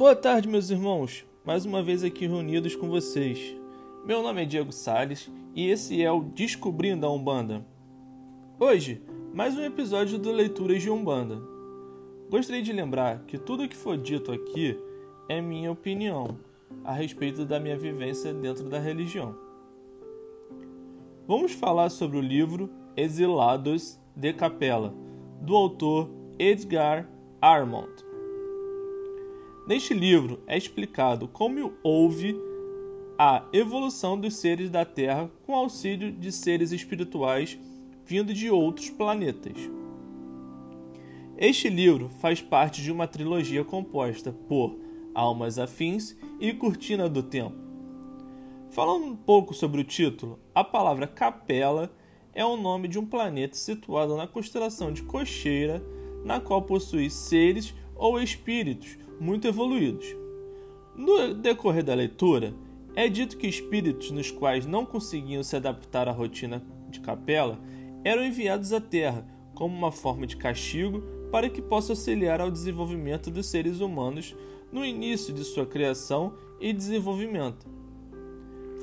Boa tarde, meus irmãos. Mais uma vez aqui reunidos com vocês. Meu nome é Diego Sales e esse é o Descobrindo a Umbanda. Hoje, mais um episódio do Leituras de Umbanda. Gostaria de lembrar que tudo o que for dito aqui é minha opinião a respeito da minha vivência dentro da religião. Vamos falar sobre o livro Exilados de Capela, do autor Edgar Armond. Neste livro é explicado como houve a evolução dos seres da Terra com auxílio de seres espirituais vindo de outros planetas. Este livro faz parte de uma trilogia composta por Almas Afins e Cortina do Tempo. Falando um pouco sobre o título, a palavra capela é o nome de um planeta situado na constelação de Cocheira, na qual possui seres ou espíritos muito evoluídos. No decorrer da leitura, é dito que espíritos nos quais não conseguiam se adaptar à rotina de capela eram enviados à Terra como uma forma de castigo para que possa auxiliar ao desenvolvimento dos seres humanos no início de sua criação e desenvolvimento.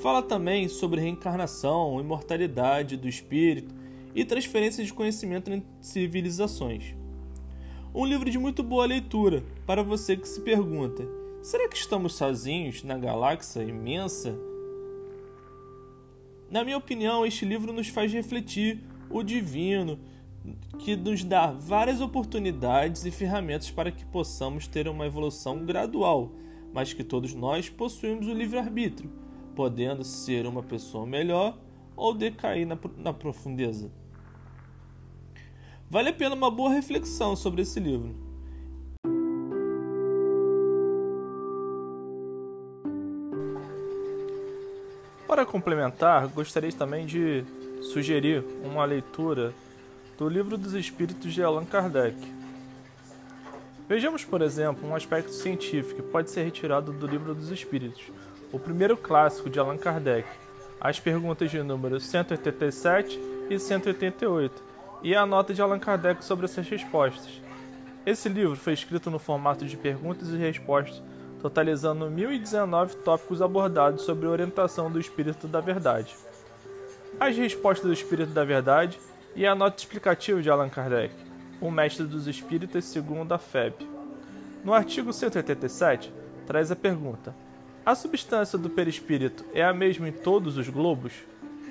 Fala também sobre reencarnação, imortalidade do espírito e transferência de conhecimento entre civilizações. Um livro de muito boa leitura para você que se pergunta: será que estamos sozinhos na galáxia imensa? Na minha opinião, este livro nos faz refletir o divino, que nos dá várias oportunidades e ferramentas para que possamos ter uma evolução gradual, mas que todos nós possuímos o livre-arbítrio, podendo ser uma pessoa melhor ou decair na, na profundeza. Vale a pena uma boa reflexão sobre esse livro. Para complementar, gostaria também de sugerir uma leitura do Livro dos Espíritos de Allan Kardec. Vejamos, por exemplo, um aspecto científico que pode ser retirado do Livro dos Espíritos, o primeiro clássico de Allan Kardec, as perguntas de número 187 e 188, e a nota de Allan Kardec sobre essas respostas. Esse livro foi escrito no formato de perguntas e respostas, totalizando 1019 tópicos abordados sobre a orientação do Espírito da Verdade. As respostas do Espírito da Verdade e a nota explicativa de Allan Kardec, o mestre dos espíritas segundo a FEB. No artigo 187, traz a pergunta: A substância do perispírito é a mesma em todos os globos?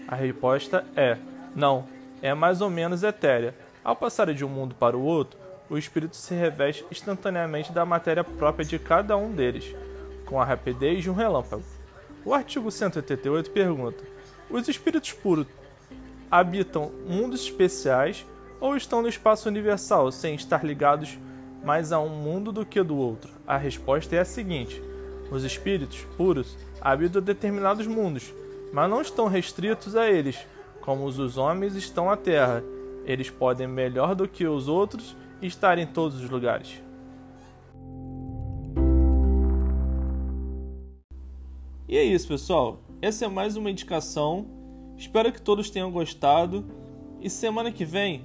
A resposta é: não, é mais ou menos etérea. Ao passar de um mundo para o outro, o espírito se reveste instantaneamente da matéria própria de cada um deles, com a rapidez de um relâmpago. O artigo 188 pergunta: Os espíritos puros habitam mundos especiais ou estão no espaço universal sem estar ligados mais a um mundo do que do outro? A resposta é a seguinte: os espíritos puros habitam determinados mundos, mas não estão restritos a eles, como os homens estão à terra. Eles podem, melhor do que os outros, estar em todos os lugares. E é isso, pessoal. Essa é mais uma indicação Espero que todos tenham gostado e semana que vem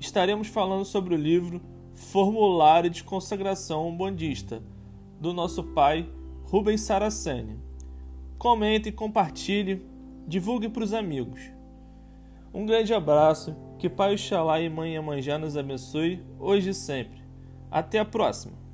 estaremos falando sobre o livro Formulário de Consagração Umbandista do nosso pai Rubens Saraceni. Comente, compartilhe, divulgue para os amigos. Um grande abraço, que Pai Oxalá e Mãe Amanjá nos abençoe hoje e sempre. Até a próxima!